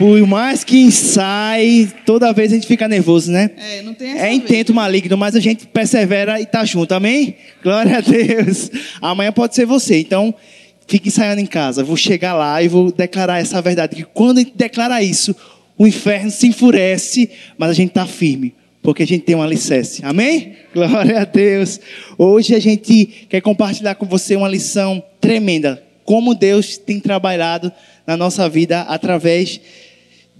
Por mais que ensaie, toda vez a gente fica nervoso, né? É, não tem essa É intento vez. maligno, mas a gente persevera e tá junto, amém? Glória a Deus. Amanhã pode ser você, então fique ensaiando em casa. Vou chegar lá e vou declarar essa verdade, que quando a gente declara isso, o inferno se enfurece, mas a gente tá firme, porque a gente tem um alicerce, amém? Glória a Deus. Hoje a gente quer compartilhar com você uma lição tremenda, como Deus tem trabalhado na nossa vida através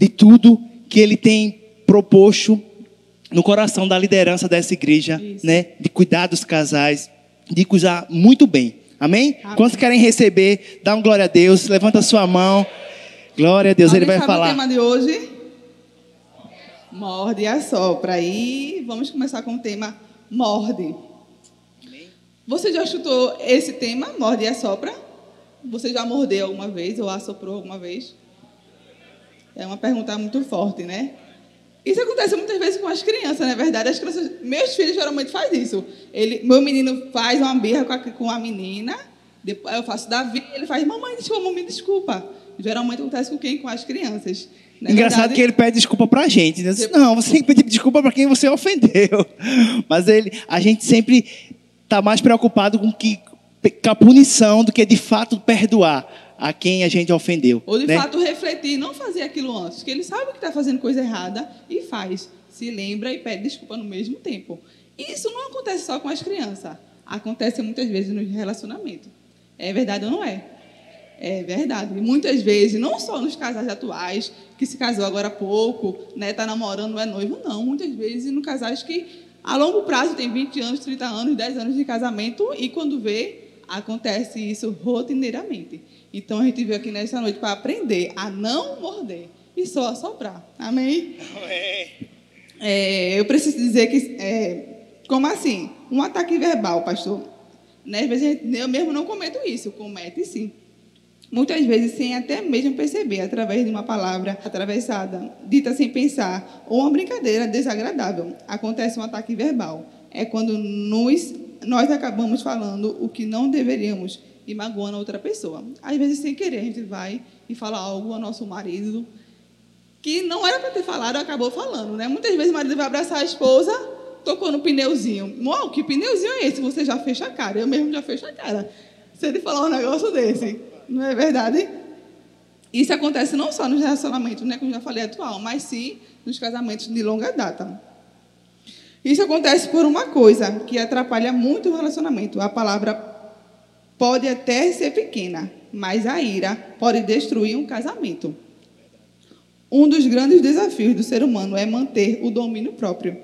de tudo que Ele tem proposto no coração da liderança dessa igreja, Isso. né? De cuidar dos casais, de cuidar muito bem. Amém? Amém. Quantos querem receber? Dá um glória a Deus, levanta a sua mão. Glória a Deus, Ele vai sabe o falar. tema de hoje? Morde e assopra. E vamos começar com o tema morde. Você já chutou esse tema, morde e assopra? Você já mordeu alguma vez ou assoprou alguma vez? É uma pergunta muito forte, né? Isso acontece muitas vezes com as crianças, não é verdade? As crianças, meus filhos geralmente fazem isso. Ele, meu menino faz uma birra com a, com a menina, depois eu faço Davi, ele faz, mamãe, desculpa, mamãe, desculpa. Geralmente acontece com quem? Com as crianças. Não é Engraçado verdade? que ele pede desculpa pra gente. Né? Não, você tem que pedir desculpa pra quem você ofendeu. Mas ele, a gente sempre tá mais preocupado com, que, com a punição do que de fato perdoar a quem a gente ofendeu. Ou de né? fato refletir, não fazer aquilo antes, que ele sabe que está fazendo coisa errada e faz. Se lembra e pede desculpa no mesmo tempo. Isso não acontece só com as crianças. Acontece muitas vezes no relacionamento. É verdade ou não é? É verdade. E muitas vezes, não só nos casais atuais, que se casou agora há pouco, né, tá namorando, não é noivo, não. Muitas vezes no casais que a longo prazo tem 20 anos, 30 anos, 10 anos de casamento e quando vê, acontece isso rotineiramente. Então a gente veio aqui nessa noite para aprender a não morder e só assoprar. Amém? É, eu preciso dizer que, é, como assim? Um ataque verbal, pastor. Né? Às vezes gente- eu mesmo não cometo isso, comete sim. Muitas vezes sem até mesmo perceber, através de uma palavra atravessada, dita sem pensar, ou uma brincadeira desagradável. Acontece um ataque verbal. É quando nos, nós acabamos falando o que não deveríamos e magoando a outra pessoa. Às vezes, sem querer, a gente vai e fala algo ao nosso marido que não era para ter falado, acabou falando, né? Muitas vezes o marido vai abraçar a esposa, tocou no pneuzinho. Uau, que pneuzinho é esse? Você já fecha a cara. Eu mesmo já fecho a cara. Se ele falar um negócio desse, não é verdade? Isso acontece não só nos relacionamentos, né, como já falei, atual, mas sim nos casamentos de longa data. Isso acontece por uma coisa que atrapalha muito o relacionamento. A palavra pode até ser pequena, mas a ira pode destruir um casamento. Um dos grandes desafios do ser humano é manter o domínio próprio.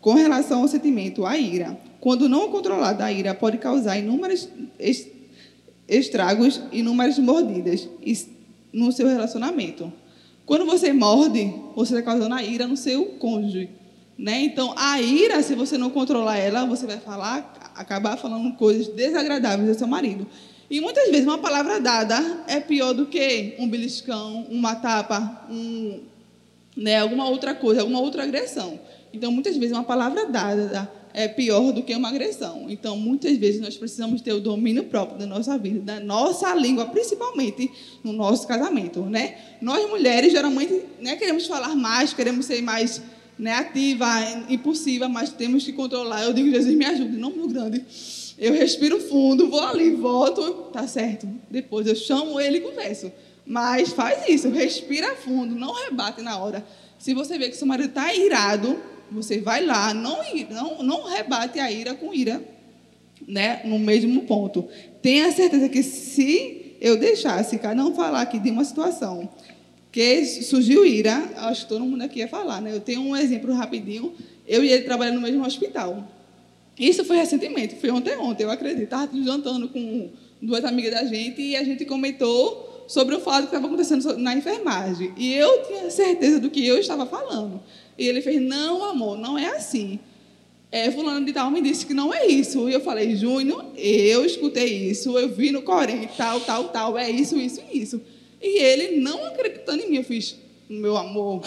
Com relação ao sentimento, a ira. Quando não controlada, a ira pode causar inúmeros es- estragos, inúmeras mordidas no seu relacionamento. Quando você morde, você está causando a ira no seu cônjuge. Né? Então, a ira, se você não controlar ela, você vai falar, acabar falando coisas desagradáveis ao seu marido. E muitas vezes uma palavra dada é pior do que um beliscão, uma tapa, um, né, alguma outra coisa, alguma outra agressão. Então, muitas vezes uma palavra dada é pior do que uma agressão. Então, muitas vezes nós precisamos ter o domínio próprio da nossa vida, da nossa língua, principalmente no nosso casamento, né? Nós mulheres geralmente, né, queremos falar mais, queremos ser mais né, ativa, impulsiva, mas temos que controlar. Eu digo, Jesus, me ajude, não muito grande. Eu respiro fundo, vou ali, volto, tá certo. Depois eu chamo ele e converso. Mas faz isso, respira fundo, não rebate na hora. Se você vê que seu marido está irado, você vai lá, não, não, não rebate a ira com ira, né, no mesmo ponto. Tenha certeza que se eu deixasse cada um falar aqui de uma situação que surgiu ira, acho que todo mundo aqui ia falar, né? Eu tenho um exemplo rapidinho. Eu e ele trabalhando no mesmo hospital. Isso foi recentemente, foi ontem, ontem, eu acredito. Estava jantando com duas amigas da gente e a gente comentou sobre o fato que estava acontecendo na enfermagem. E eu tinha certeza do que eu estava falando. E ele fez: Não, amor, não é assim. É, fulano de tal me disse que não é isso. E eu falei: Júnior, eu escutei isso, eu vi no Corém, tal, tal, tal, é isso, isso e isso. E ele, não acreditando em mim, eu fiz: Meu amor,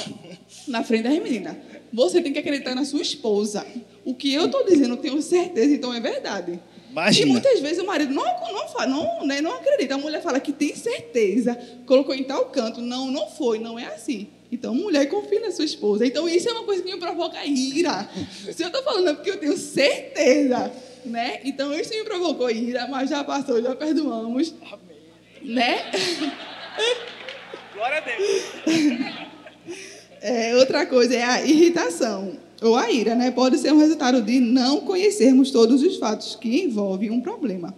na frente das meninas, você tem que acreditar na sua esposa. O que eu estou dizendo, eu tenho certeza, então é verdade. Imagina. E muitas vezes o marido não, não, não, né, não acredita. A mulher fala que tem certeza, colocou em tal canto. Não, não foi, não é assim. Então, mulher, confie na sua esposa. Então, isso é uma coisa que me provoca ira. Se eu estou falando é porque eu tenho certeza, né? Então, isso me provocou ira, mas já passou, já perdoamos. Amém. Né? Glória a Deus. É, outra coisa é a irritação ou a ira, né? Pode ser um resultado de não conhecermos todos os fatos que envolvem um problema.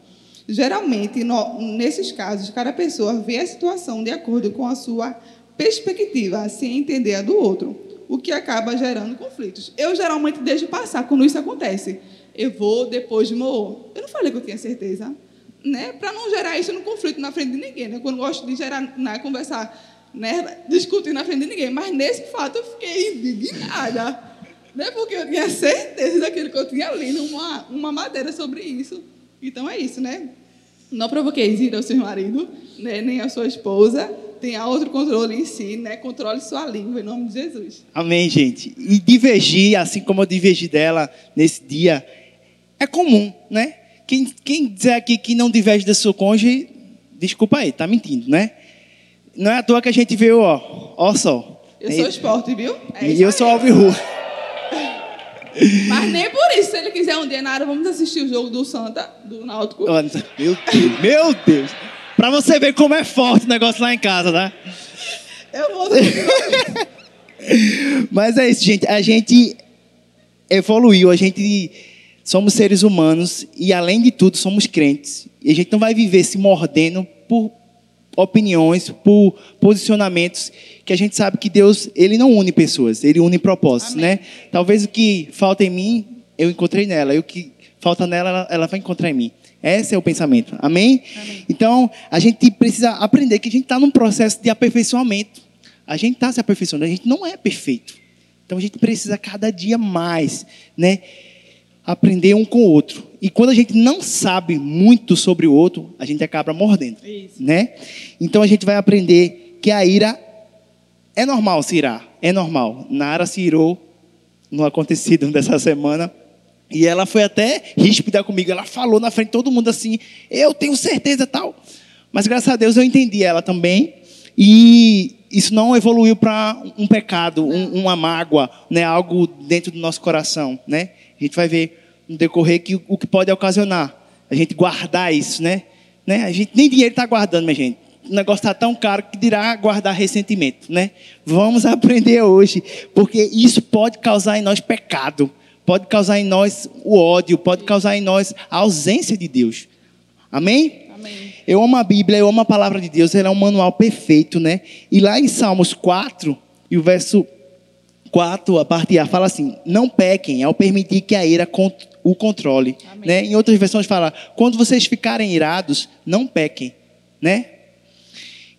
Geralmente, no, nesses casos, cada pessoa vê a situação de acordo com a sua perspectiva, sem entender a do outro, o que acaba gerando conflitos. Eu geralmente deixo passar quando isso acontece. Eu vou depois de moor. Eu não falei que eu tinha certeza, né? Para não gerar isso no conflito na frente de ninguém, né? Quando gosto de gerar, né, conversar, né, discutir na frente de ninguém. Mas nesse fato eu fiquei indignada, né? Porque eu tinha certeza daquilo que eu tinha lido uma uma matéria sobre isso. Então é isso, né? Não provoqueis ira ao seu marido, né, nem a sua esposa. Tenha outro controle em si, né? Controle sua língua, em nome de Jesus. Amém, gente. E divergir, assim como eu divergi dela nesse dia, é comum, né? Quem, quem dizer aqui que não diverge da sua cônjuge, desculpa aí, tá mentindo, né? Não é à toa que a gente vê, ó, ó só. Eu sou esporte, viu? É e eu sou Alvirru. Mas nem por isso, se ele quiser um dia na área, vamos assistir o jogo do Santa, do Náutico. Meu Deus, meu Deus. Pra você ver como é forte o negócio lá em casa, tá? Eu vou. Mas é isso, gente. A gente evoluiu, a gente somos seres humanos e, além de tudo, somos crentes. E a gente não vai viver se mordendo por opiniões, por posicionamentos que a gente sabe que Deus, ele não une pessoas, ele une propósitos, Amém. né? Talvez o que falta em mim, eu encontrei nela, e o que falta nela, ela, ela vai encontrar em mim. Esse é o pensamento. Amém? Amém. Então, a gente precisa aprender que a gente está num processo de aperfeiçoamento. A gente está se aperfeiçoando, a gente não é perfeito. Então, a gente precisa cada dia mais, né? Aprender um com o outro. E quando a gente não sabe muito sobre o outro, a gente acaba mordendo, Isso. né? Então, a gente vai aprender que a ira é normal se irar, é normal. Nara se irou no acontecido dessa semana e ela foi até ríspida comigo. Ela falou na frente de todo mundo assim: Eu tenho certeza tal. Mas graças a Deus eu entendi ela também. E isso não evoluiu para um pecado, um, uma mágoa, né? algo dentro do nosso coração. Né? A gente vai ver no decorrer que o que pode ocasionar. A gente guardar isso, né? né? A gente nem dinheiro está guardando, minha gente. O negócio está tão caro que dirá guardar ressentimento, né? Vamos aprender hoje, porque isso pode causar em nós pecado pode causar em nós o ódio, pode causar em nós a ausência de Deus. Amém? Amém. Eu amo a Bíblia, eu amo a palavra de Deus, ela é um manual perfeito, né? E lá em Salmos 4, e o verso 4, a parte A, fala assim: Não pequem ao permitir que a ira o controle. Né? Em outras versões fala: Quando vocês ficarem irados, não pequem. Né?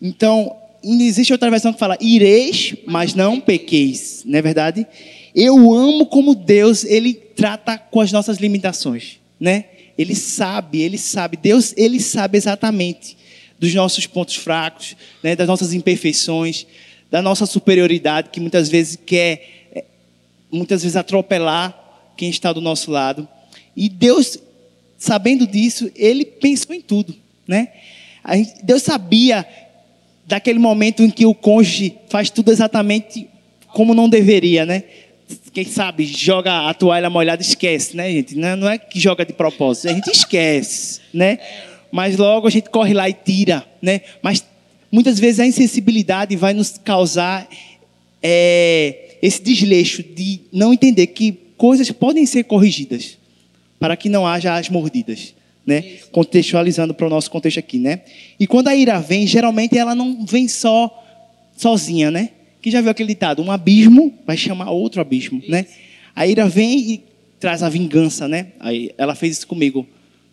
Então, existe outra versão que fala: Ireis, mas não pequeis. Não é verdade? Eu amo como Deus, ele trata com as nossas limitações, né? Ele sabe, ele sabe, Deus, ele sabe exatamente dos nossos pontos fracos, né, das nossas imperfeições, da nossa superioridade que muitas vezes quer é, muitas vezes atropelar quem está do nosso lado. E Deus, sabendo disso, ele pensou em tudo, né? Deus sabia daquele momento em que o cônjuge faz tudo exatamente como não deveria, né? quem sabe, joga a toalha molhada, esquece, né, gente? Não é que joga de propósito, a gente esquece, né? Mas logo a gente corre lá e tira, né? Mas muitas vezes a insensibilidade vai nos causar é, esse desleixo de não entender que coisas podem ser corrigidas para que não haja as mordidas, né? Contextualizando para o nosso contexto aqui, né? E quando a ira vem, geralmente ela não vem só sozinha, né? Quem já viu aquele ditado? Um abismo vai chamar outro abismo, isso. né? A ira vem e traz a vingança, né? Aí ela fez isso comigo.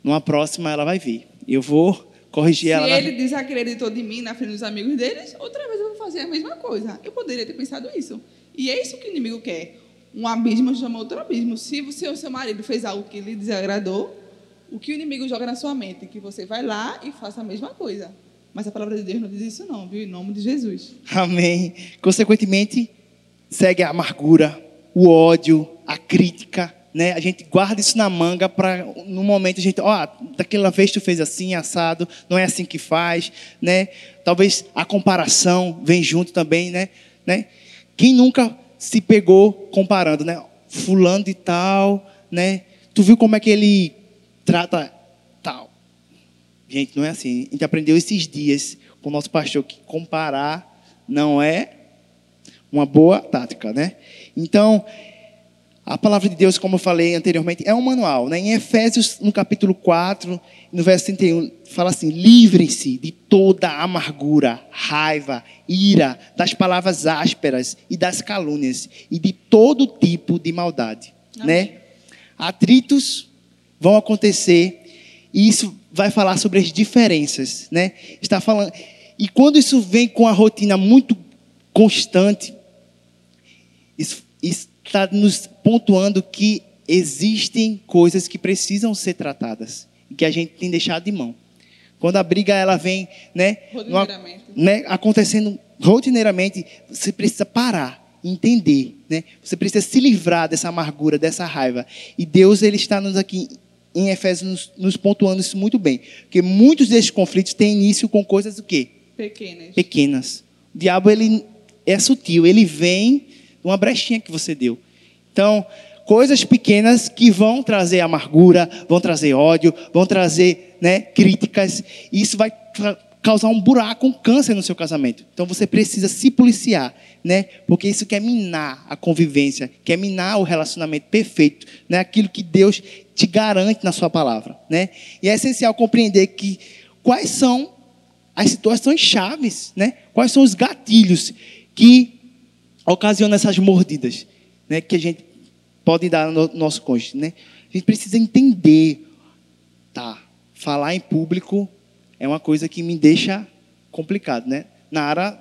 Numa próxima ela vai vir. Eu vou corrigir Se ela. Se ele na... desacreditou de mim na frente dos amigos deles, outra vez eu vou fazer a mesma coisa. Eu poderia ter pensado isso. E é isso que o inimigo quer. Um abismo chama outro abismo. Se você ou seu marido fez algo que lhe desagradou, o que o inimigo joga na sua mente? Que você vai lá e faça a mesma coisa. Mas a palavra de Deus não diz isso não, viu? Em nome de Jesus. Amém. Consequentemente, segue a amargura, o ódio, a crítica, né? A gente guarda isso na manga para no momento a gente, ó, oh, daquela vez tu fez assim, assado, não é assim que faz, né? Talvez a comparação vem junto também, né? né? Quem nunca se pegou comparando, né? Fulano de tal, né? Tu viu como é que ele trata tal? Gente, não é assim. A gente aprendeu esses dias com o nosso pastor que comparar não é uma boa tática, né? Então, a palavra de Deus, como eu falei anteriormente, é um manual. Né? Em Efésios, no capítulo 4, no verso 31, fala assim: livrem-se de toda amargura, raiva, ira, das palavras ásperas e das calúnias, e de todo tipo de maldade. Né? Atritos vão acontecer, e isso vai falar sobre as diferenças. Né? Está falando. E quando isso vem com a rotina muito constante, isso, isso está nos pontuando que existem coisas que precisam ser tratadas e que a gente tem deixado de mão. Quando a briga ela vem, né, Rotineiramente. né, acontecendo rotineiramente, você precisa parar, entender, né? Você precisa se livrar dessa amargura, dessa raiva. E Deus ele está nos aqui em Efésios nos, nos pontuando isso muito bem, porque muitos desses conflitos têm início com coisas do quê? Pequenas. Pequenas. O diabo ele é sutil, ele vem uma brechinha que você deu. Então, coisas pequenas que vão trazer amargura, vão trazer ódio, vão trazer né, críticas. E isso vai causar um buraco, um câncer no seu casamento. Então você precisa se policiar, né? Porque isso quer minar a convivência, quer minar o relacionamento perfeito, né? Aquilo que Deus te garante na sua palavra, né? E é essencial compreender que quais são as situações chaves, né? Quais são os gatilhos que ocasiona essas mordidas, né, que a gente pode dar no nosso cônjuge, né? A gente precisa entender, tá? Falar em público é uma coisa que me deixa complicado, né? Nara,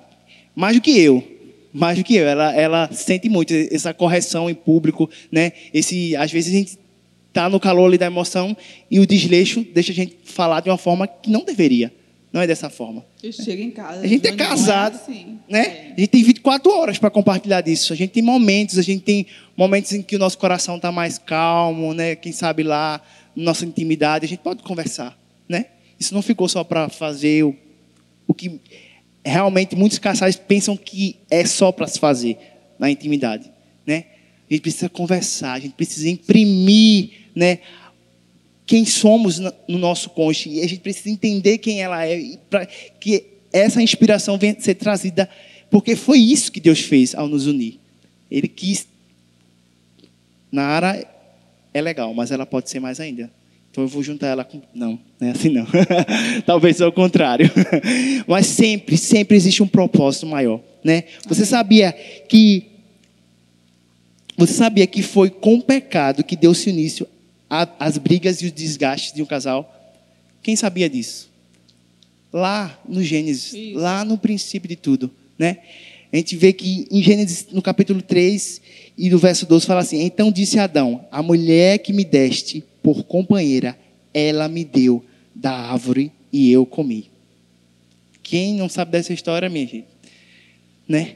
mais do que eu, mais do que eu, ela, ela sente muito essa correção em público, né? Esse, às vezes a gente tá no calor ali da emoção e o desleixo deixa a gente falar de uma forma que não deveria. Não é dessa forma. Eu chego em casa. A gente é não é casado, assim. né? É. A gente tem 24 horas para compartilhar disso. A gente tem momentos, a gente tem momentos em que o nosso coração está mais calmo, né? Quem sabe lá, nossa intimidade, a gente pode conversar, né? Isso não ficou só para fazer o, o que realmente muitos casais pensam que é só para se fazer na intimidade, né? A gente precisa conversar, a gente precisa imprimir, né? Quem somos no no nosso cônjuge e a gente precisa entender quem ela é para que essa inspiração venha ser trazida porque foi isso que Deus fez ao nos unir. Ele quis Nara é legal, mas ela pode ser mais ainda. Então eu vou juntar ela com não, não é assim não. Talvez ao contrário. mas sempre, sempre existe um propósito maior, né? Você sabia que você sabia que foi com o pecado que deu-se início a- às brigas e os desgastes de um casal? Quem sabia disso? Lá no Gênesis, Isso. lá no princípio de tudo, né? A gente vê que em Gênesis, no capítulo 3 e no verso 12, fala assim: Então disse Adão: A mulher que me deste por companheira, ela me deu da árvore e eu comi. Quem não sabe dessa história, minha gente? Né?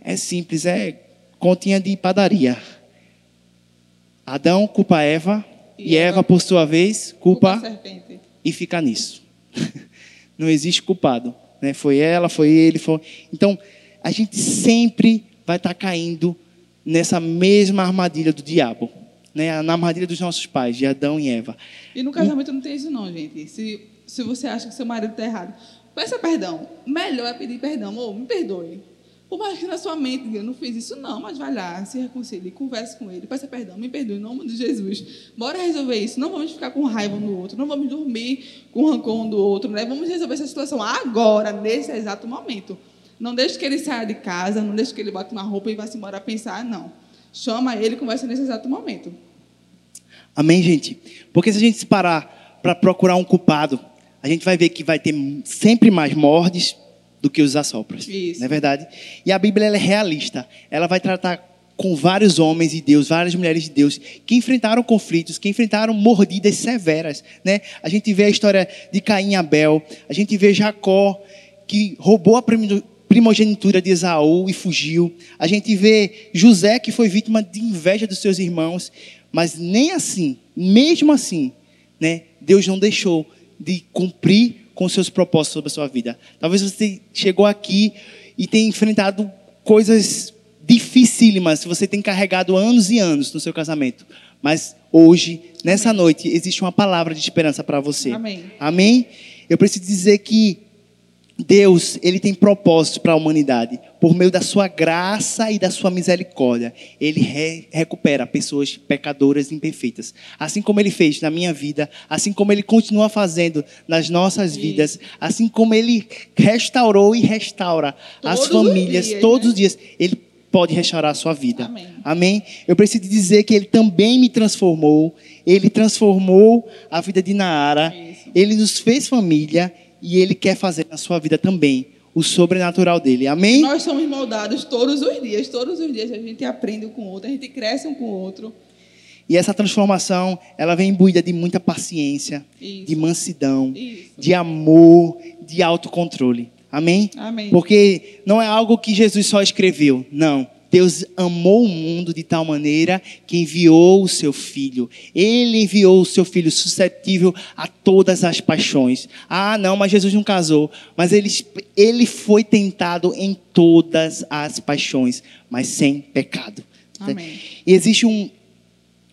É simples, é continha de padaria. Adão culpa Eva e, E Eva, por sua vez, Culpa culpa e fica nisso. Não existe culpado. Né? Foi ela, foi ele. Foi... Então, a gente sempre vai estar caindo nessa mesma armadilha do diabo. Né? Na armadilha dos nossos pais, de Adão e Eva. E no casamento não tem isso não, gente. Se, se você acha que seu marido está errado, peça perdão. Melhor é pedir perdão. Amor, me perdoe. Por mais que na sua mente diga, não fiz isso não, mas vai lá, se reconcilie, converse com ele, peça perdão, me perdoe em nome de Jesus. Bora resolver isso. Não vamos ficar com raiva um do outro, não vamos dormir com rancor um do outro, né? Vamos resolver essa situação agora, nesse exato momento. Não deixe que ele saia de casa, não deixe que ele bote uma roupa e vá se embora pensar, não. Chama ele e conversa nesse exato momento. Amém, gente? Porque se a gente se parar para procurar um culpado, a gente vai ver que vai ter sempre mais mordes do que os assopros. Isso. Não é verdade? E a Bíblia é realista. Ela vai tratar com vários homens de Deus, várias mulheres de Deus, que enfrentaram conflitos, que enfrentaram mordidas severas. Né? A gente vê a história de Caim e Abel, a gente vê Jacó, que roubou a primogenitura de Esaú e fugiu. A gente vê José, que foi vítima de inveja dos seus irmãos. Mas nem assim, mesmo assim, né, Deus não deixou de cumprir com seus propósitos sobre a sua vida. Talvez você chegou aqui e tenha enfrentado coisas dificílimas você tem carregado anos e anos no seu casamento. Mas hoje, nessa noite, existe uma palavra de esperança para você. Amém. Amém? Eu preciso dizer que Deus, ele tem propósito para a humanidade. Por meio da sua graça e da sua misericórdia, ele re recupera pessoas pecadoras e imperfeitas. Assim como ele fez na minha vida, assim como ele continua fazendo nas nossas vidas, assim como ele restaurou e restaura as Todos os famílias dias, todos né? os dias. Ele pode restaurar a sua vida. Amém. Amém? Eu preciso dizer que ele também me transformou. Ele transformou a vida de Naara. Isso. Ele nos fez família e ele quer fazer na sua vida também o sobrenatural dele. Amém? Nós somos moldados todos os dias. Todos os dias a gente aprende um com o outro, a gente cresce um com o outro. E essa transformação, ela vem imbuída de muita paciência, Isso. de mansidão, Isso. de amor, de autocontrole. Amém? Amém. Porque não é algo que Jesus só escreveu. Não. Deus amou o mundo de tal maneira que enviou o seu filho. Ele enviou o seu filho suscetível a todas as paixões. Ah, não, mas Jesus não casou. Mas ele, ele foi tentado em todas as paixões, mas sem pecado. Amém. E existe um,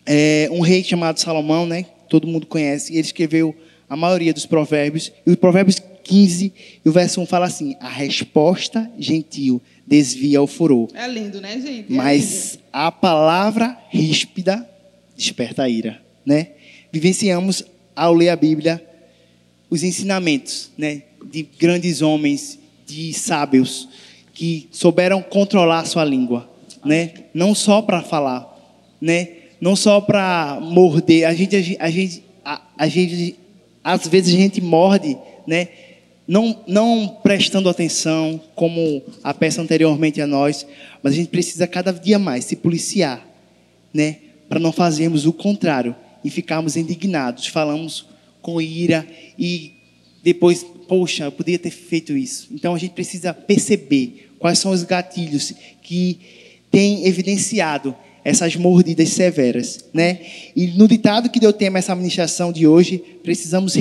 é, um rei chamado Salomão, né? Todo mundo conhece. E ele escreveu a maioria dos provérbios. E o Provérbios 15, e o verso 1 fala assim: A resposta gentil desvia o furor, É lindo, né, gente? É mas a palavra ríspida desperta a ira, né? Vivenciamos ao ler a Bíblia os ensinamentos, né, de grandes homens, de sábios que souberam controlar a sua língua, né? Não só para falar, né? Não só para morder. A gente, a gente, a, a gente, às vezes a gente morde, né? Não, não prestando atenção, como a peça anteriormente a nós, mas a gente precisa cada dia mais se policiar, né? Para não fazermos o contrário e ficarmos indignados, falamos com ira e depois, poxa, eu poderia ter feito isso. Então a gente precisa perceber quais são os gatilhos que têm evidenciado essas mordidas severas, né? E no ditado que deu tema a essa administração de hoje, precisamos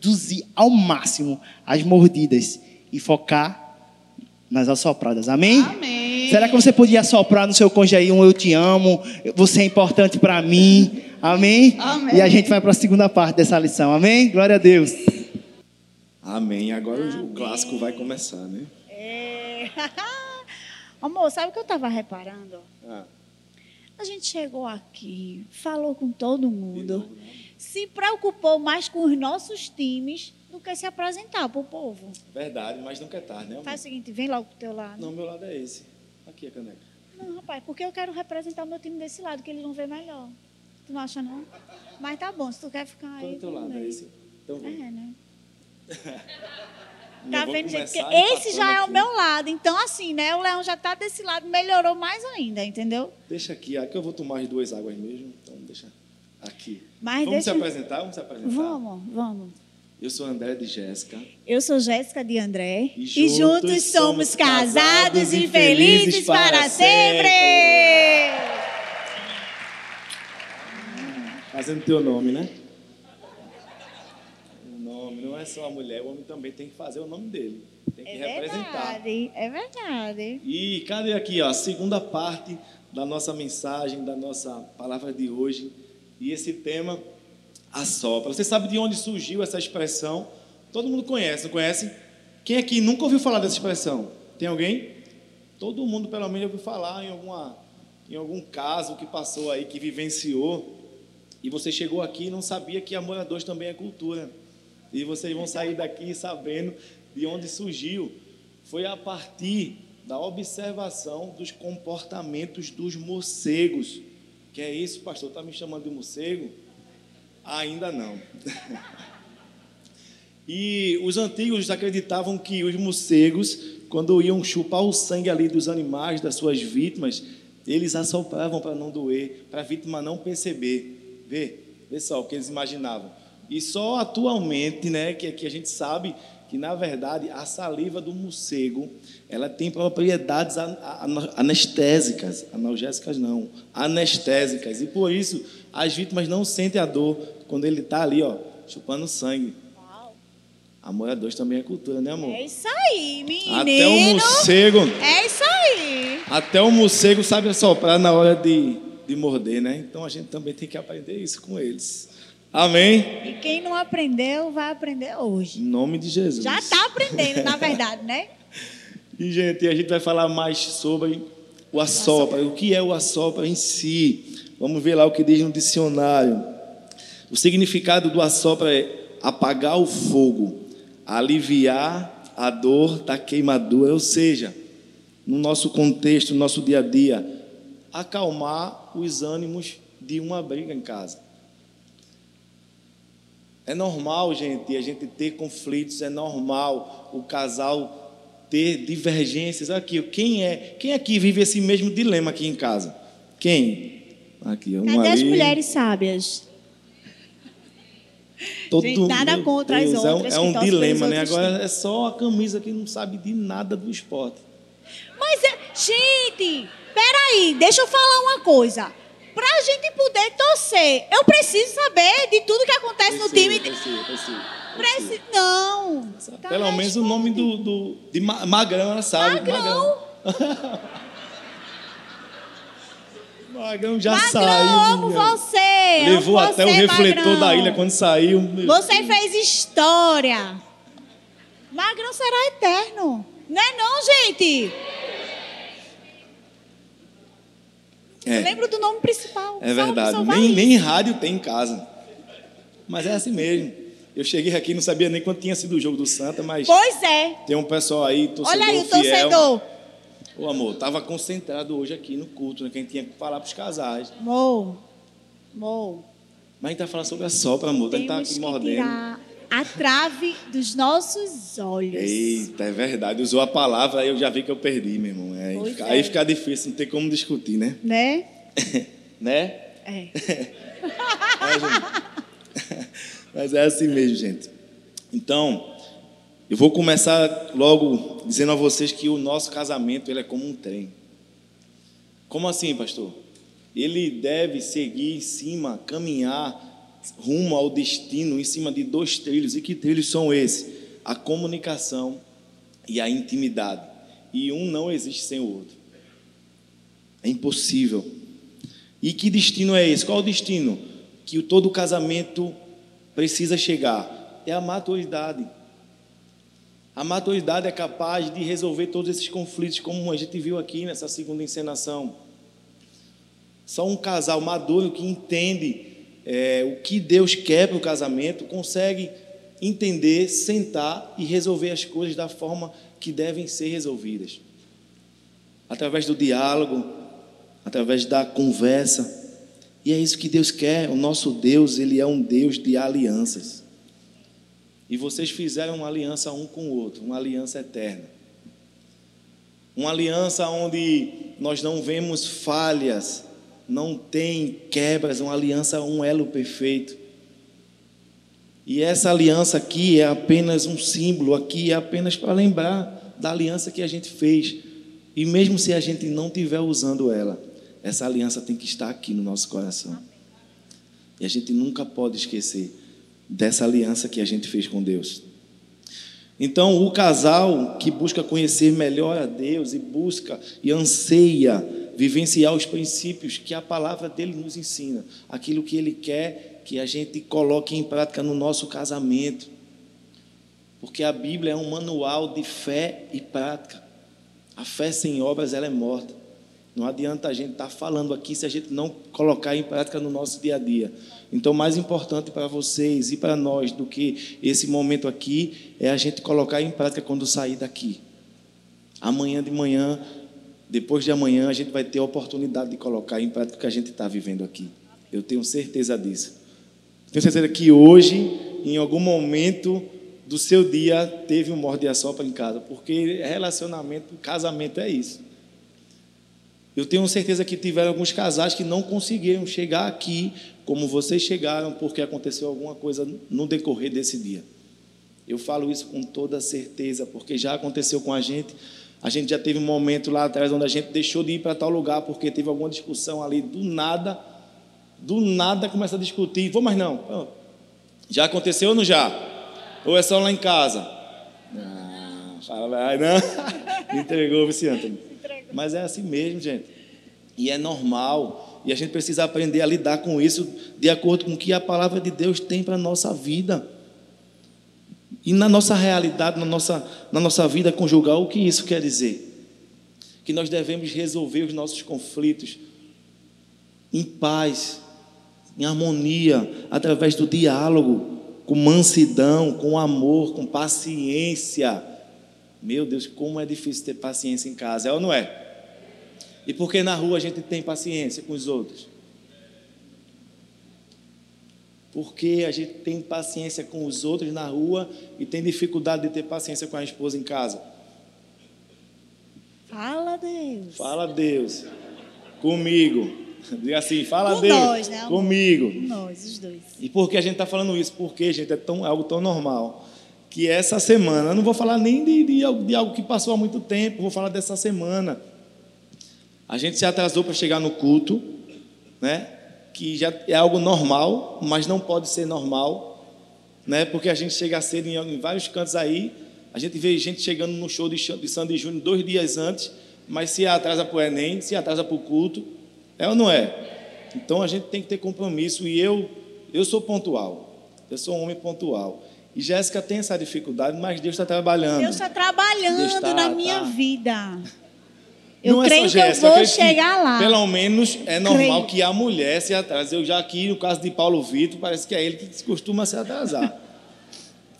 reduzir ao máximo as mordidas e focar nas assopradas. Amém? Amém. Será que você podia assoprar no seu cônjuge aí um eu te amo, você é importante para mim? Amém? Amém. E a gente vai para a segunda parte dessa lição. Amém? Glória a Deus. Amém. Agora o clássico vai começar, né? É. Amor, sabe o que eu estava reparando? Ah, A gente chegou aqui, falou com todo de mundo, novo, né? Se preocupou mais com os nossos times do que se apresentar para o povo. Verdade, mas nunca é tarde, né? amor? Faz o seguinte, vem logo pro teu lado. Não, meu lado é esse. Aqui a caneca. Não, rapaz, porque eu quero representar o meu time desse lado, que ele não vê melhor. Tu não acha, não? Mas tá bom, se tu quer ficar é aí. o teu tudo lado? É esse? Então vem. É, né? Tá vendo, gente? Porque esse já é o meu lado. Então, assim, né? O leão já tá desse lado, melhorou mais ainda, entendeu? Deixa aqui, aqui eu vou tomar as duas águas mesmo. Então deixa aqui. Mas vamos deixa- se apresentar? Vamos se apresentar? Vamos, vamos. Eu sou André de Jéssica. Eu sou Jéssica de André. E E juntos juntos, somos casados e felizes para sempre. sempre. Fazendo teu nome, né? O nome não é só a mulher, o homem também tem que fazer o nome dele. Tem que É representar. verdade, é verdade. E cadê aqui, ó, a segunda parte da nossa mensagem, da nossa palavra de hoje. E esse tema, a sopra. Você sabe de onde surgiu essa expressão? Todo mundo conhece, não conhece? Quem aqui nunca ouviu falar dessa expressão? Tem alguém? Todo mundo, pelo menos, ouviu falar em, alguma, em algum caso que passou aí, que vivenciou. E você chegou aqui e não sabia que amor a dois também é cultura. E vocês vão sair daqui sabendo de onde surgiu. Foi a partir da observação dos comportamentos dos morcegos. Que é isso, pastor? Está me chamando de morcego? Ainda não. E os antigos acreditavam que os morcegos, quando iam chupar o sangue ali dos animais, das suas vítimas, eles assopravam para não doer, para a vítima não perceber. Vê, vê só o que eles imaginavam. E só atualmente, né, que, que a gente sabe que na verdade a saliva do morcego, ela tem propriedades an- an- anestésicas, analgésicas não, anestésicas. E por isso as vítimas não sentem a dor quando ele está ali, ó, chupando sangue. Amor a dois também é cultura, né, amor? É isso aí, menino. Até o morcego. É isso aí. Até o morcego sabe assoprar na hora de, de morder, né? Então a gente também tem que aprender isso com eles. Amém? E quem não aprendeu, vai aprender hoje. Em nome de Jesus. Já está aprendendo, na verdade, né? E, gente, a gente vai falar mais sobre o assopra. O que é o assopra em si? Vamos ver lá o que diz no dicionário. O significado do assopra é apagar o fogo, aliviar a dor da queimadura, ou seja, no nosso contexto, no nosso dia a dia, acalmar os ânimos de uma briga em casa. É normal, gente, a gente ter conflitos, é normal o casal ter divergências aqui. Quem é? Quem aqui vive esse mesmo dilema aqui em casa? Quem? Aqui, um Cadê as ali. mulheres sábias? Todo, Gente, nada contra as Deus, é um- outras É um, torcem dilema, pelos né? Agora é só a camisa que não sabe de nada do esporte. Mas, é- gente, peraí, deixa eu falar uma coisa. Pra gente poder torcer, eu preciso saber de tudo que acontece no time. Precisa, precisa, Preci- Não. Tá Pelo menos o nome do, do de Ma- Magrão, ela sabe. Magrão. Magrão já Magrão, saiu. amo menina. você. Levou amo até o você, refletor Magrão. da ilha quando saiu. Você fez história. Magrão será eterno. Não é não, gente? É. Eu lembro do nome principal. É verdade. Nem, nem rádio tem em casa. Mas é assim mesmo. Eu cheguei aqui não sabia nem quando tinha sido o jogo do Santa, mas Pois é. tem um pessoal aí, torcedor Olha aí o fiel. torcedor. Ô amor, tava concentrado hoje aqui no culto, né? Que a gente tinha que falar pros casais. Mo. Mo. Mas a gente tá falando sobre a sopra, amor. A gente tá aqui mordendo. tirar a trave dos nossos olhos. Eita, é verdade. Usou a palavra, aí eu já vi que eu perdi, meu irmão. É, aí, fica, é. aí fica difícil, não tem como discutir, né? Né? né? É. Mas, gente, mas é assim mesmo, gente. Então, eu vou começar logo dizendo a vocês que o nosso casamento ele é como um trem. Como assim, pastor? Ele deve seguir em cima, caminhar rumo ao destino em cima de dois trilhos. E que trilhos são esses? A comunicação e a intimidade. E um não existe sem o outro. É impossível. E que destino é esse? Qual o destino que todo casamento precisa chegar? É a maturidade. A maturidade é capaz de resolver todos esses conflitos, como a gente viu aqui nessa segunda encenação. Só um casal maduro que entende é, o que Deus quer para o casamento consegue entender, sentar e resolver as coisas da forma que devem ser resolvidas através do diálogo, através da conversa. E é isso que Deus quer. O nosso Deus, ele é um Deus de alianças. E vocês fizeram uma aliança um com o outro, uma aliança eterna. Uma aliança onde nós não vemos falhas, não tem quebras, uma aliança, um elo perfeito. E essa aliança aqui é apenas um símbolo, aqui é apenas para lembrar da aliança que a gente fez. E mesmo se a gente não estiver usando ela, essa aliança tem que estar aqui no nosso coração. E a gente nunca pode esquecer dessa aliança que a gente fez com Deus. Então, o casal que busca conhecer melhor a Deus e busca e anseia vivenciar os princípios que a palavra dele nos ensina, aquilo que ele quer que a gente coloque em prática no nosso casamento. Porque a Bíblia é um manual de fé e prática. A fé sem obras ela é morta. Não adianta a gente estar falando aqui se a gente não colocar em prática no nosso dia a dia. Então, mais importante para vocês e para nós do que esse momento aqui é a gente colocar em prática quando sair daqui. Amanhã de manhã, depois de amanhã, a gente vai ter a oportunidade de colocar em prática o que a gente está vivendo aqui. Eu tenho certeza disso. Tenho certeza que hoje, em algum momento do seu dia, teve um morde e assopra em casa, porque relacionamento, casamento é isso. Eu tenho certeza que tiveram alguns casais que não conseguiram chegar aqui como vocês chegaram, porque aconteceu alguma coisa no decorrer desse dia. Eu falo isso com toda certeza, porque já aconteceu com a gente. A gente já teve um momento lá atrás onde a gente deixou de ir para tal lugar porque teve alguma discussão ali, do nada, do nada começa a discutir. Vou mais não. Já aconteceu ou não já? Ou é só lá em casa? Ah, fala, não. Entregou, Vicente. Mas é assim mesmo, gente. E é normal. E a gente precisa aprender a lidar com isso de acordo com o que a palavra de Deus tem para a nossa vida. E na nossa realidade, na nossa, na nossa vida conjugal, o que isso quer dizer? Que nós devemos resolver os nossos conflitos em paz, em harmonia, através do diálogo, com mansidão, com amor, com paciência. Meu Deus, como é difícil ter paciência em casa, é ou não é? E por que na rua a gente tem paciência com os outros? Porque a gente tem paciência com os outros na rua e tem dificuldade de ter paciência com a esposa em casa. Fala, Deus. Fala Deus. Comigo. Diga assim, fala Com Deus. nós, né, amor? comigo. Nós, os dois. E por que a gente está falando isso? Porque, gente, é, tão, algo tão normal que essa semana, eu não vou falar nem de, de, algo- de algo que passou há muito tempo, vou falar dessa semana. A gente se atrasou para chegar no culto, né? Que já é algo normal, mas não pode ser normal, né? porque a gente chega cedo em, em vários cantos aí, a gente vê gente chegando no show de, de Sandy Júnior dois dias antes, mas se atrasa para o Enem, se atrasa para o culto, é ou não é? Então a gente tem que ter compromisso e eu, eu sou pontual, eu sou um homem pontual. E Jéssica tem essa dificuldade, mas Deus está trabalhando. Deus está trabalhando Deus tá, na minha tá. vida. Eu Não é creio só que eu vou que, chegar lá. Pelo menos é normal Creio. que a mulher se atrase. Eu já aqui, no caso de Paulo Vitor, parece que é ele que costuma se atrasar.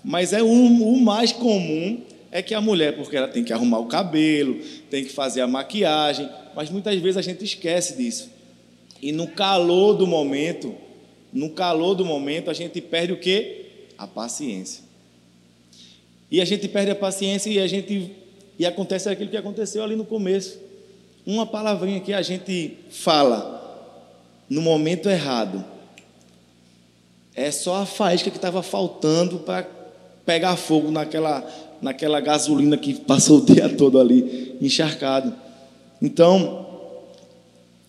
Mas é o, o mais comum é que a mulher, porque ela tem que arrumar o cabelo, tem que fazer a maquiagem, mas muitas vezes a gente esquece disso. E no calor do momento, no calor do momento, a gente perde o quê? A paciência. E a gente perde a paciência e a gente e acontece aquilo que aconteceu ali no começo. Uma palavrinha que a gente fala no momento errado. É só a faísca que estava faltando para pegar fogo naquela, naquela gasolina que passou o dia todo ali encharcado. Então,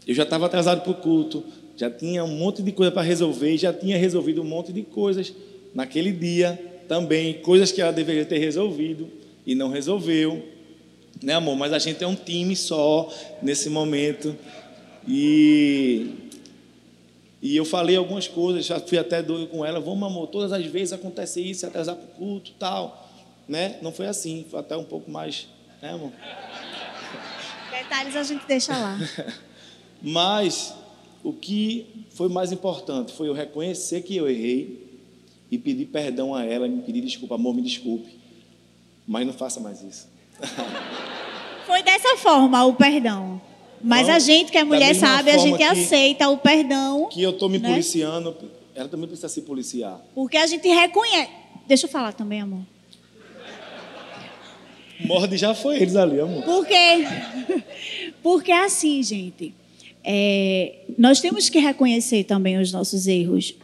eu já estava atrasado para o culto, já tinha um monte de coisa para resolver, já tinha resolvido um monte de coisas naquele dia também, coisas que ela deveria ter resolvido e não resolveu, né, amor? Mas a gente é um time só nesse momento e e eu falei algumas coisas, já fui até doido com ela, vamos, amor, todas as vezes acontece isso, atrasar para o culto tal, né? Não foi assim, foi até um pouco mais, né, amor? Detalhes a gente deixa lá. Mas o que foi mais importante foi eu reconhecer que eu errei e pedir perdão a ela, me pedir desculpa, amor, me desculpe, mas não faça mais isso. Foi dessa forma o perdão. Mas Então, a gente, que é mulher, sabe, a gente que- aceita o perdão, Que eu estou me Né? policiando, ela também precisa se policiar. porque a gente reconhece. Deixa eu falar também, amor. Morde já foi eles ali, amor. Porque, porque assim, gente, é, nós temos que reconhecer também os nossos erros.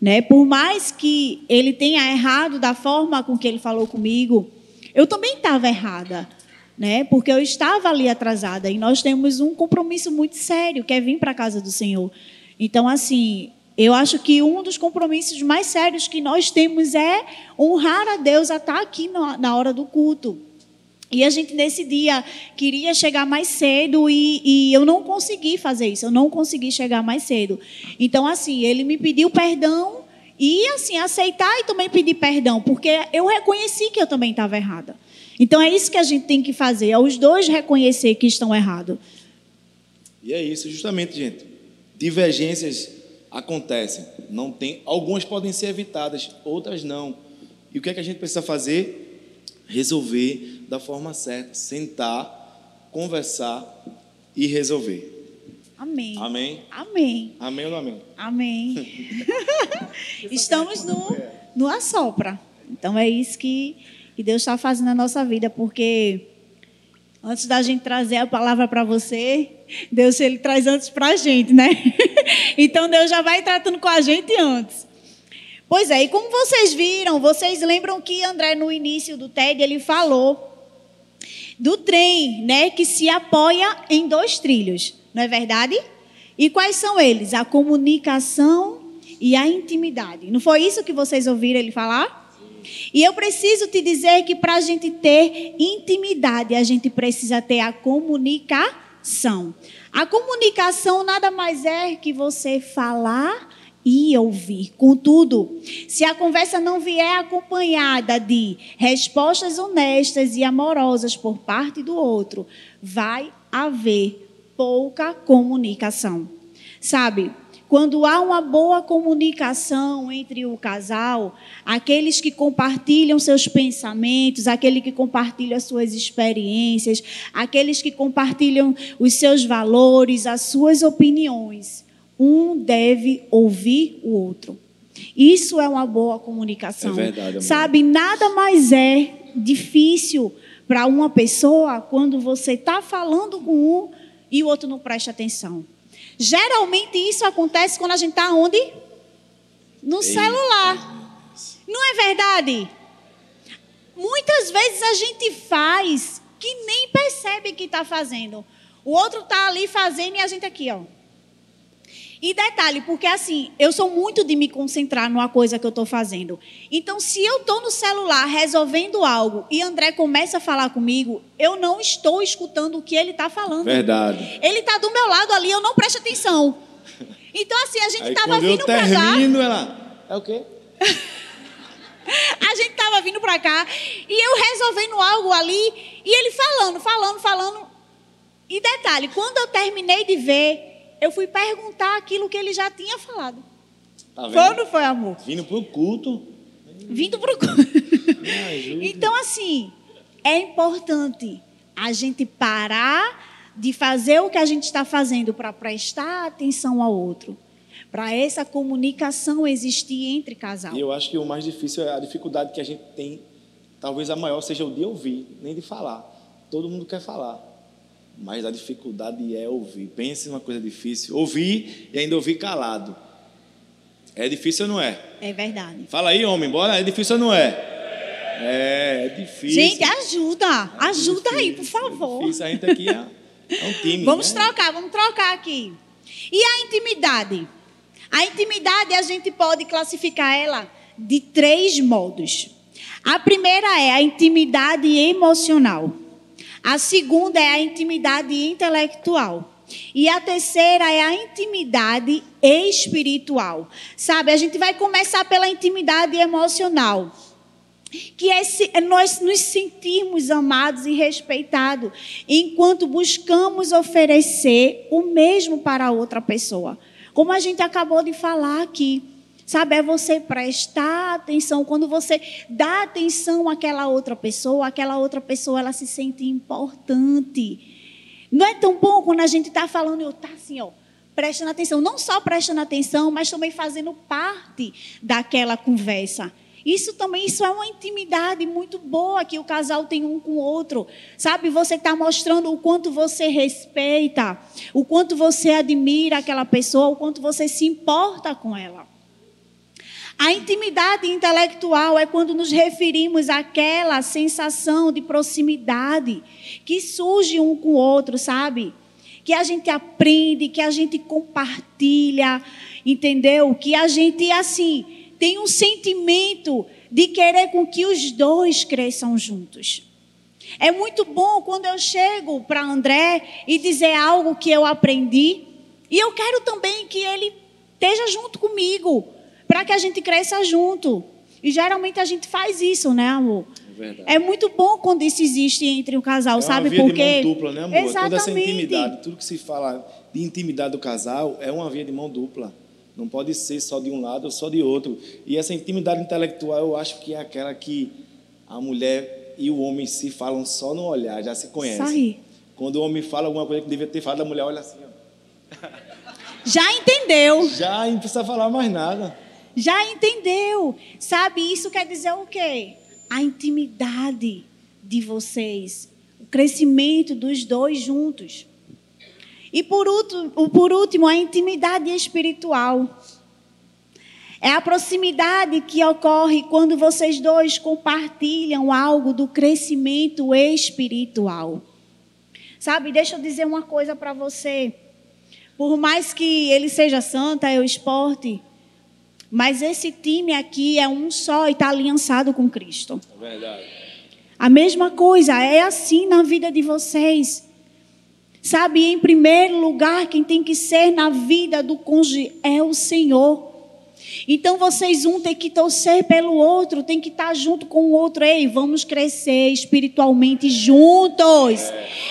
Né? Por mais que ele tenha errado da forma com que ele falou comigo, eu também estava errada. Né? Porque eu estava ali atrasada e nós temos um compromisso muito sério, que é vir para a casa do Senhor. Então, assim, eu acho que um dos compromissos mais sérios que nós temos é honrar a Deus a estar aqui na, na hora do culto. E a gente, nesse dia, queria chegar mais cedo e, e eu não consegui fazer isso, eu não consegui chegar mais cedo. Então, assim, ele me pediu perdão e, assim, aceitar e também pedir perdão, porque eu reconheci que eu também estava errada. Então, é isso que a gente tem que fazer, é os dois reconhecer que estão errados. E é isso, justamente, gente. Divergências acontecem. Não tem, algumas podem ser evitadas, outras não. E o que é que a gente precisa fazer? Resolver da forma certa, sentar, conversar e resolver. Amém. Amém? Amém. Amém ou não amém? Amém. Estamos no, no assopra. Então é isso que, que Deus está fazendo na nossa vida, porque antes da gente trazer a palavra para você, Deus ele traz antes para a gente, né? Então Deus já vai tratando com a gente antes. Pois é, e como vocês viram, vocês lembram que André no início do TED ele falou do trem, né, que se apoia em dois trilhos, não é verdade? E quais são eles? A comunicação e a intimidade. Não foi isso que vocês ouviram ele falar? E eu preciso te dizer que para a gente ter intimidade, a gente precisa ter a comunicação. A comunicação nada mais é que você falar e ouvir. Contudo, se a conversa não vier acompanhada de respostas honestas e amorosas por parte do outro, vai haver pouca comunicação. Sabe, quando há uma boa comunicação entre o casal, aqueles que compartilham seus pensamentos, aquele que compartilha suas experiências, aqueles que compartilham os seus valores, as suas opiniões, um deve ouvir o outro. Isso é uma boa comunicação. É verdade, amor. Sabe, nada mais é difícil para uma pessoa quando você está falando com um e o outro não presta atenção. Geralmente isso acontece quando a gente está onde? No Eita. celular. Não é verdade? Muitas vezes a gente faz que nem percebe que está fazendo. O outro está ali fazendo e a gente aqui, ó. E detalhe, porque assim, eu sou muito de me concentrar numa coisa que eu estou fazendo. Então, se eu estou no celular resolvendo algo e André começa a falar comigo, eu não estou escutando o que ele está falando. Verdade. Ele está do meu lado ali, eu não presto atenção. Então, assim, a gente estava vindo para cá. ela. É o quê? A gente estava vindo para cá e eu resolvendo algo ali e ele falando, falando, falando. E detalhe, quando eu terminei de ver, eu fui perguntar aquilo que ele já tinha falado. Tá Foi ou vendo? não foi, amor? Vindo pro culto. Vindo para o. Ajuda. Então, assim, é importante a gente parar de fazer o que a gente está fazendo para prestar atenção ao outro, para essa comunicação existir entre casal. E eu acho que o mais difícil é a dificuldade que a gente tem. Talvez a maior seja o de ouvir, nem de falar. Todo mundo quer falar. Mas a dificuldade é ouvir. Pense numa coisa difícil. Ouvir e ainda ouvir calado. É difícil ou não é? É verdade. Fala aí, homem, bora. É difícil ou não é? É, é difícil. Gente, ajuda. Ajuda aí, por Difícil, favor. É difícil. A gente aqui é, é um time. Vamos né? trocar, vamos trocar aqui. E a intimidade? A intimidade a gente pode classificar ela de três modos. A primeira é a intimidade emocional. A segunda é a intimidade intelectual. E a terceira é a intimidade espiritual. Sabe, a gente vai começar pela intimidade emocional que é nós nos sentirmos amados e respeitados enquanto buscamos oferecer o mesmo para a outra pessoa. Como a gente acabou de falar aqui. Sabe, é você prestar atenção. Quando você dá atenção àquela outra pessoa, aquela outra pessoa ela se sente importante. Não é tão bom quando a gente está falando eu tá assim, ó, prestando atenção. Não só prestando atenção, mas também fazendo parte daquela conversa. Isso também, isso é uma intimidade muito boa que o casal tem um com o outro. Sabe, você está mostrando o quanto você respeita, o quanto você admira aquela pessoa, o quanto você se importa com ela. A intimidade intelectual é quando nos referimos àquela sensação de proximidade que surge um com o outro, sabe? Que a gente aprende, que a gente compartilha, entendeu? Que a gente, assim, tem um sentimento de querer com que os dois cresçam juntos. É muito bom quando eu chego para André e dizer algo que eu aprendi, e eu quero também que ele esteja junto comigo, para que a gente cresça junto. E geralmente a gente faz isso, né, amor? É verdade. É muito bom quando isso existe entre o casal, É sabe? uma via Porque de mão dupla, né, amor? Toda essa Exatamente. intimidade, tudo que se fala de intimidade do casal é uma via de mão dupla. Não pode ser só de um lado ou só de outro. E essa intimidade intelectual, eu acho que é aquela que a mulher e o homem se falam só no olhar, já se conhecem. Aí. Quando o homem fala alguma coisa que devia ter falado, a mulher olha assim, ó. Já entendeu? já não precisa falar mais nada. Já entendeu? Sabe, isso quer dizer o quê? A intimidade de vocês, o crescimento dos dois juntos. E por último, por último, a intimidade espiritual. É a proximidade que ocorre quando vocês dois compartilham algo do crescimento espiritual. Sabe, deixa eu dizer uma coisa para você. Por mais que ele seja santa, é o esporte, mas esse time aqui é um só e está aliançado com Cristo. É verdade. A mesma coisa, é assim na vida de vocês. Sabe, em primeiro lugar, quem tem que ser na vida do cônjuge é o Senhor. Então vocês um tem que torcer pelo outro, tem que estar junto com o outro. Ei, vamos crescer espiritualmente juntos.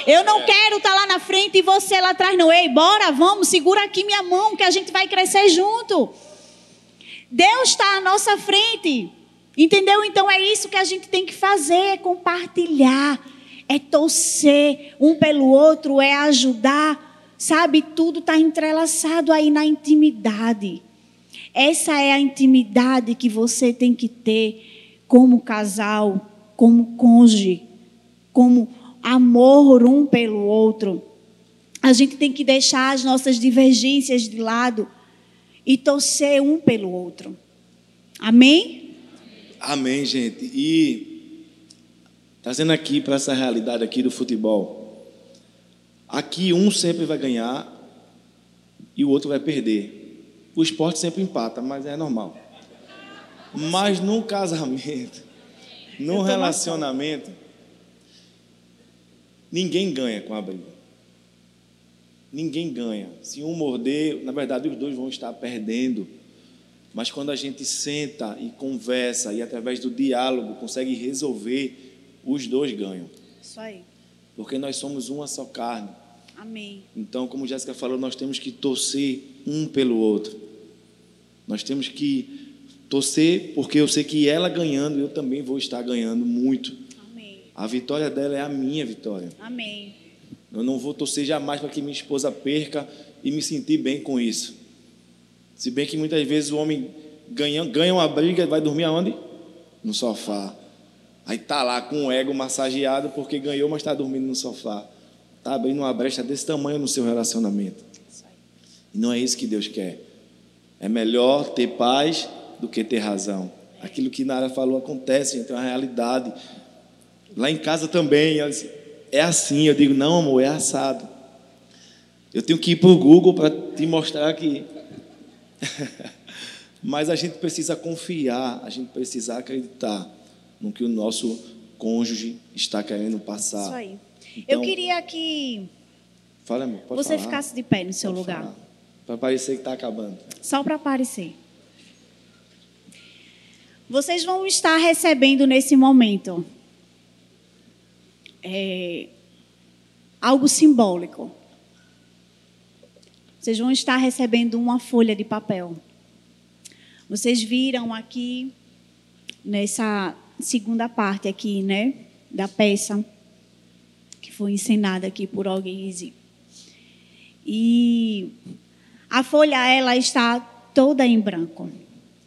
Eu não quero estar lá na frente e você lá atrás, não. Ei, bora, vamos, segura aqui minha mão que a gente vai crescer junto. Deus está à nossa frente. Entendeu? Então é isso que a gente tem que fazer, é compartilhar, é torcer um pelo outro, é ajudar. Sabe, tudo está entrelaçado aí na intimidade. Essa é a intimidade que você tem que ter como casal, como cônjuge, como amor um pelo outro. A gente tem que deixar as nossas divergências de lado e torcer um pelo outro. Amém? Amém, gente. E trazendo aqui para essa realidade aqui do futebol. Aqui um sempre vai ganhar e o outro vai perder. O esporte sempre empata, mas é normal. Mas num casamento, num relacionamento, ninguém ganha com a briga. Ninguém ganha. Se um morder, na verdade os dois vão estar perdendo. Mas quando a gente senta e conversa e através do diálogo consegue resolver, os dois ganham. Isso aí. Porque nós somos uma só carne. Amém. Então, como Jéssica falou, nós temos que torcer um pelo outro. Nós temos que torcer, porque eu sei que ela ganhando, eu também vou estar ganhando muito. Amém. A vitória dela é a minha vitória. Amém. Eu não vou torcer jamais para que minha esposa perca e me sentir bem com isso. Se bem que muitas vezes o homem ganha, ganha uma briga e vai dormir aonde? No sofá. Aí tá lá com o ego massageado porque ganhou, mas está dormindo no sofá. Está abrindo uma brecha desse tamanho no seu relacionamento. E não é isso que Deus quer. É melhor ter paz do que ter razão. Aquilo que Nara falou acontece, então é uma realidade. Lá em casa também, é assim. Eu digo, não, amor, é assado. Eu tenho que ir para o Google para te mostrar aqui. Mas a gente precisa confiar, a gente precisa acreditar no que o nosso cônjuge está querendo passar. Isso aí. Então, Eu queria que Fala, amor, você falar. ficasse de pé no seu Pode lugar. Para parecer que está acabando. Só para aparecer. Vocês vão estar recebendo nesse momento é, algo simbólico. Vocês vão estar recebendo uma folha de papel. Vocês viram aqui nessa segunda parte aqui, né, da peça que foi encenada aqui por alguém. E a folha ela está toda em branco.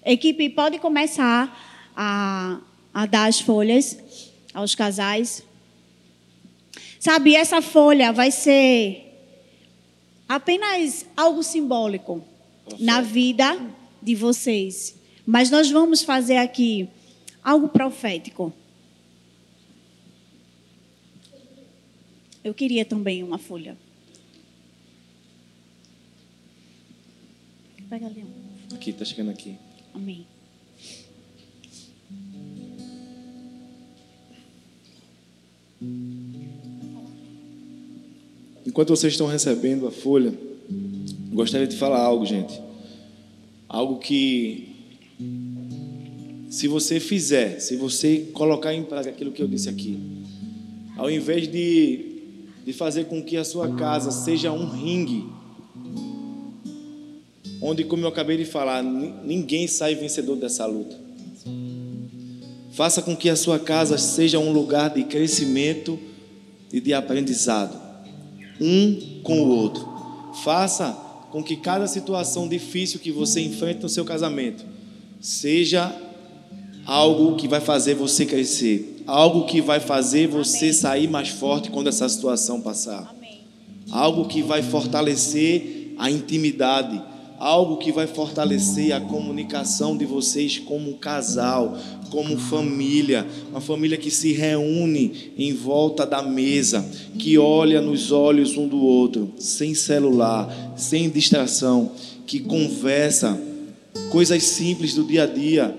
Equipe, pode começar a, a dar as folhas aos casais. Sabe, essa folha vai ser apenas algo simbólico na vida de vocês. Mas nós vamos fazer aqui algo profético. Eu queria também uma folha. Pega ali. Aqui, está chegando aqui. Amém. Enquanto vocês estão recebendo a folha, gostaria de falar algo, gente. Algo que, se você fizer, se você colocar em prática aquilo que eu disse aqui, ao invés de, de fazer com que a sua casa seja um ringue, onde, como eu acabei de falar, ni- ninguém sai vencedor dessa luta. Faça com que a sua casa seja um lugar de crescimento e de aprendizado, um com o outro. Faça com que cada situação difícil que você enfrenta no seu casamento seja algo que vai fazer você crescer, algo que vai fazer você Amém. sair mais forte quando essa situação passar Amém. algo que vai fortalecer a intimidade, algo que vai fortalecer a comunicação de vocês como casal, como família, uma família que se reúne em volta da mesa, que olha nos olhos um do outro, sem celular, sem distração, que conversa coisas simples do dia a dia.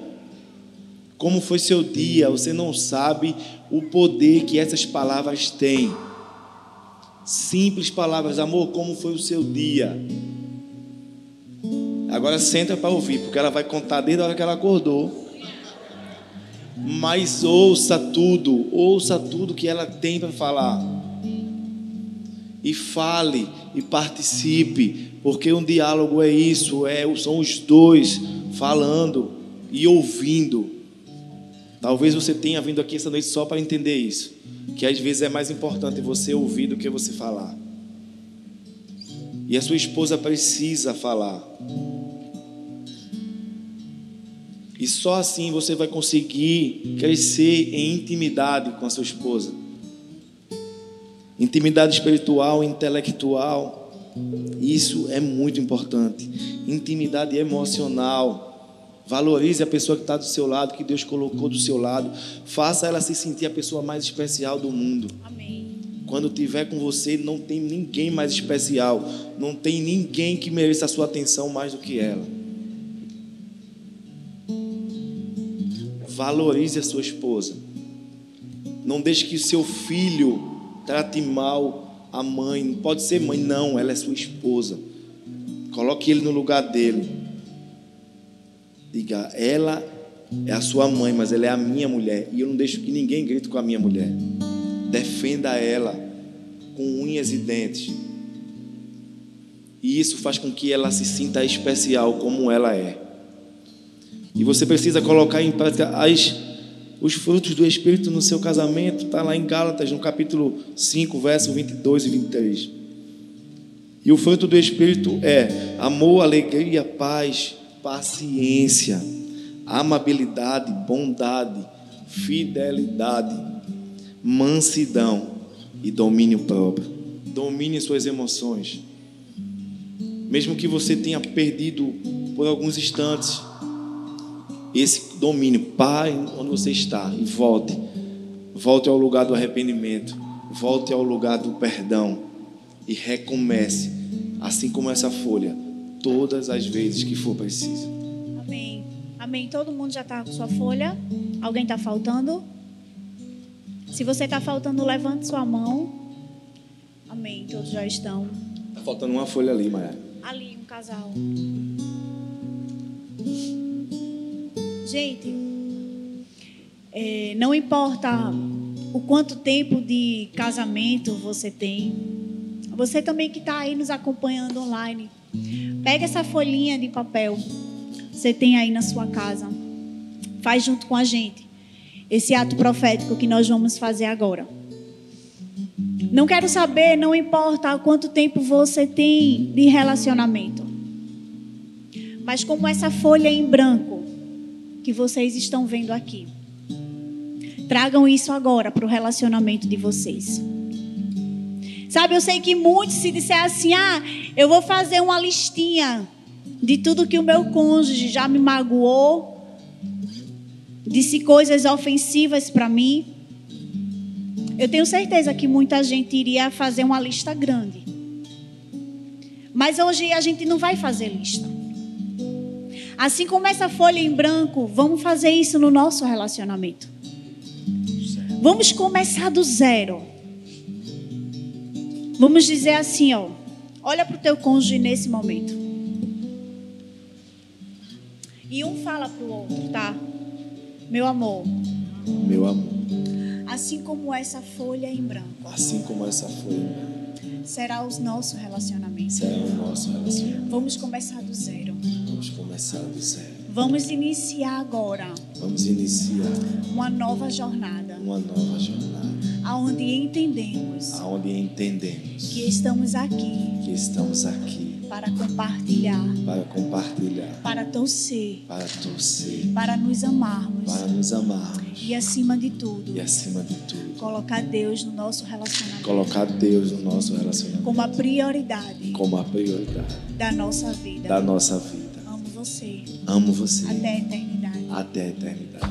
Como foi seu dia? Você não sabe o poder que essas palavras têm. Simples palavras, amor, como foi o seu dia? Agora senta para ouvir, porque ela vai contar desde a hora que ela acordou. Mas ouça tudo, ouça tudo que ela tem para falar. E fale e participe, porque um diálogo é isso, é, são os dois falando e ouvindo. Talvez você tenha vindo aqui essa noite só para entender isso, que às vezes é mais importante você ouvir do que você falar. E a sua esposa precisa falar. E só assim você vai conseguir crescer em intimidade com a sua esposa. Intimidade espiritual, intelectual. Isso é muito importante. Intimidade emocional. Valorize a pessoa que está do seu lado, que Deus colocou do seu lado. Faça ela se sentir a pessoa mais especial do mundo. Amém. Quando tiver com você, não tem ninguém mais especial. Não tem ninguém que mereça a sua atenção mais do que ela. Valorize a sua esposa. Não deixe que seu filho trate mal a mãe. Pode ser mãe, não, ela é sua esposa. Coloque ele no lugar dele. Diga, ela é a sua mãe, mas ela é a minha mulher. E eu não deixo que ninguém grite com a minha mulher. Defenda ela com unhas e dentes. E isso faz com que ela se sinta especial como ela é. E você precisa colocar em prática as, os frutos do Espírito no seu casamento. Está lá em Gálatas, no capítulo 5, verso 22 e 23. E o fruto do Espírito é amor, alegria, paz, paciência, amabilidade, bondade, fidelidade, mansidão e domínio próprio. Domine suas emoções. Mesmo que você tenha perdido por alguns instantes esse domínio, pare onde você está e volte. Volte ao lugar do arrependimento, volte ao lugar do perdão e recomece, assim como essa folha, todas as vezes que for preciso. Amém. Amém. Todo mundo já está com sua folha? Alguém está faltando? Se você está faltando, levante sua mão. Amém. Todos já estão. Está faltando uma folha ali, Maia. Ali, um casal. Gente, é, não importa o quanto tempo de casamento você tem, você também que está aí nos acompanhando online, pega essa folhinha de papel, você tem aí na sua casa, faz junto com a gente esse ato profético que nós vamos fazer agora. Não quero saber, não importa quanto tempo você tem de relacionamento, mas como essa folha em branco que vocês estão vendo aqui. Tragam isso agora para o relacionamento de vocês. Sabe, eu sei que muitos se disser assim: "Ah, eu vou fazer uma listinha de tudo que o meu cônjuge já me magoou, disse coisas ofensivas para mim". Eu tenho certeza que muita gente iria fazer uma lista grande. Mas hoje a gente não vai fazer lista. Assim como essa folha em branco, vamos fazer isso no nosso relacionamento. Vamos começar do zero. Vamos dizer assim, ó. Olha para o teu cônjuge nesse momento. E um fala para o outro, tá? Meu amor. Meu amor. Assim como essa folha em branco. Assim como essa folha será o nosso relacionamento. Será o nosso relacionamento. Vamos começar do zero. Vamos começar do zero. Vamos iniciar agora. Vamos iniciar uma nova jornada. Uma nova jornada. Aonde entendemos. Aonde entendemos que estamos aqui. Que estamos aqui para compartilhar, para compartilhar, para torcer, para torcer, para nos amarmos, para nos amarmos e acima de tudo, e acima de tudo, colocar Deus no nosso relacionamento, colocar Deus no nosso relacionamento como a prioridade, como a prioridade da nossa vida, da nossa vida. Amo você, amo você. Até a eternidade, até a eternidade.